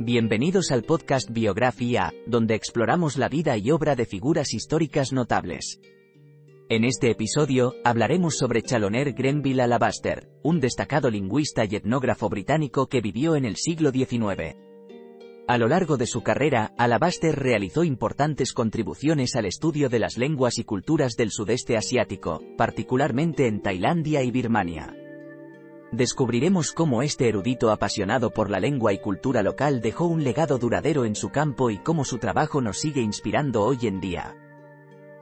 Bienvenidos al podcast Biografía, donde exploramos la vida y obra de figuras históricas notables. En este episodio, hablaremos sobre Chaloner Grenville Alabaster, un destacado lingüista y etnógrafo británico que vivió en el siglo XIX. A lo largo de su carrera, Alabaster realizó importantes contribuciones al estudio de las lenguas y culturas del sudeste asiático, particularmente en Tailandia y Birmania descubriremos cómo este erudito apasionado por la lengua y cultura local dejó un legado duradero en su campo y cómo su trabajo nos sigue inspirando hoy en día.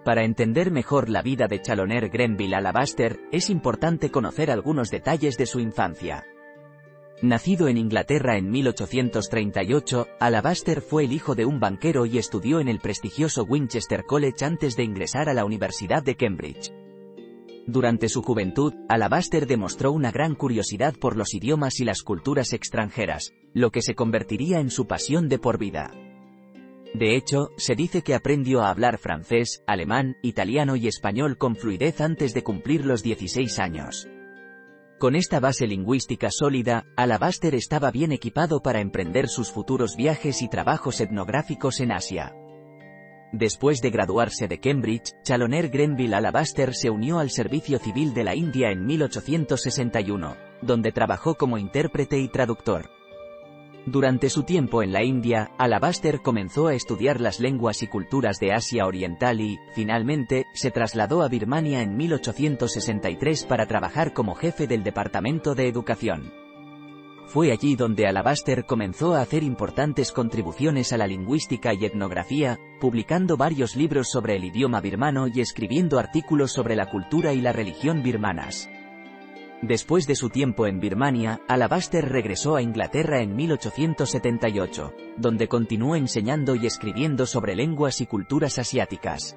Para entender mejor la vida de Chaloner Grenville Alabaster, es importante conocer algunos detalles de su infancia. Nacido en Inglaterra en 1838, Alabaster fue el hijo de un banquero y estudió en el prestigioso Winchester College antes de ingresar a la Universidad de Cambridge. Durante su juventud, Alabaster demostró una gran curiosidad por los idiomas y las culturas extranjeras, lo que se convertiría en su pasión de por vida. De hecho, se dice que aprendió a hablar francés, alemán, italiano y español con fluidez antes de cumplir los 16 años. Con esta base lingüística sólida, Alabaster estaba bien equipado para emprender sus futuros viajes y trabajos etnográficos en Asia. Después de graduarse de Cambridge, Chaloner Grenville Alabaster se unió al servicio civil de la India en 1861, donde trabajó como intérprete y traductor. Durante su tiempo en la India, Alabaster comenzó a estudiar las lenguas y culturas de Asia Oriental y, finalmente, se trasladó a Birmania en 1863 para trabajar como jefe del Departamento de Educación. Fue allí donde Alabaster comenzó a hacer importantes contribuciones a la lingüística y etnografía, publicando varios libros sobre el idioma birmano y escribiendo artículos sobre la cultura y la religión birmanas. Después de su tiempo en Birmania, Alabaster regresó a Inglaterra en 1878, donde continuó enseñando y escribiendo sobre lenguas y culturas asiáticas.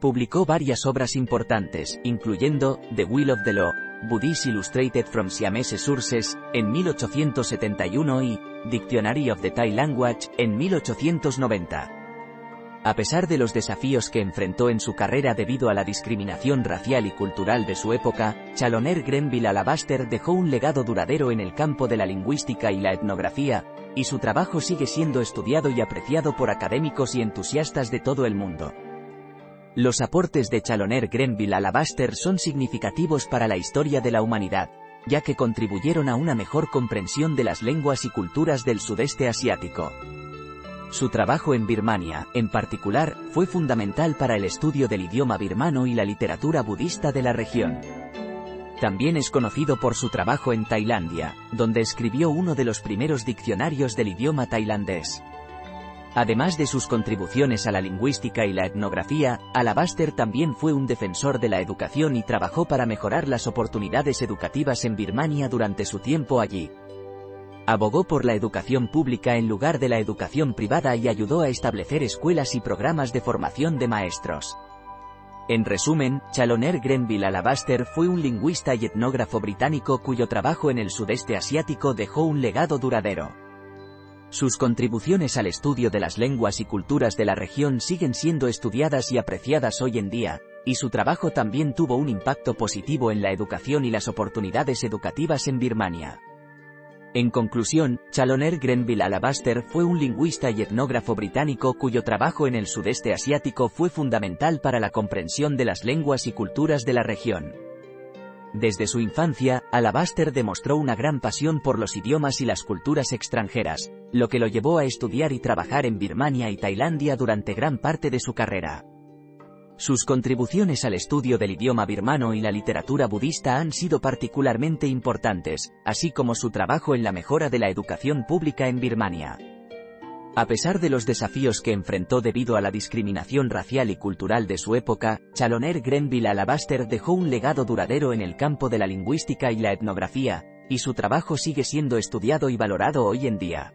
Publicó varias obras importantes, incluyendo The Will of the Law, Buddhist Illustrated from Siamese Sources, en 1871 y Dictionary of the Thai Language, en 1890. A pesar de los desafíos que enfrentó en su carrera debido a la discriminación racial y cultural de su época, Chaloner Grenville Alabaster dejó un legado duradero en el campo de la lingüística y la etnografía, y su trabajo sigue siendo estudiado y apreciado por académicos y entusiastas de todo el mundo. Los aportes de Chaloner Grenville Alabaster son significativos para la historia de la humanidad, ya que contribuyeron a una mejor comprensión de las lenguas y culturas del sudeste asiático. Su trabajo en Birmania, en particular, fue fundamental para el estudio del idioma birmano y la literatura budista de la región. También es conocido por su trabajo en Tailandia, donde escribió uno de los primeros diccionarios del idioma tailandés. Además de sus contribuciones a la lingüística y la etnografía, Alabaster también fue un defensor de la educación y trabajó para mejorar las oportunidades educativas en Birmania durante su tiempo allí. Abogó por la educación pública en lugar de la educación privada y ayudó a establecer escuelas y programas de formación de maestros. En resumen, Chaloner Grenville Alabaster fue un lingüista y etnógrafo británico cuyo trabajo en el sudeste asiático dejó un legado duradero. Sus contribuciones al estudio de las lenguas y culturas de la región siguen siendo estudiadas y apreciadas hoy en día, y su trabajo también tuvo un impacto positivo en la educación y las oportunidades educativas en Birmania. En conclusión, Chaloner Grenville Alabaster fue un lingüista y etnógrafo británico cuyo trabajo en el sudeste asiático fue fundamental para la comprensión de las lenguas y culturas de la región. Desde su infancia, Alabaster demostró una gran pasión por los idiomas y las culturas extranjeras, lo que lo llevó a estudiar y trabajar en Birmania y Tailandia durante gran parte de su carrera. Sus contribuciones al estudio del idioma birmano y la literatura budista han sido particularmente importantes, así como su trabajo en la mejora de la educación pública en Birmania. A pesar de los desafíos que enfrentó debido a la discriminación racial y cultural de su época, Chaloner Grenville Alabaster dejó un legado duradero en el campo de la lingüística y la etnografía, y su trabajo sigue siendo estudiado y valorado hoy en día.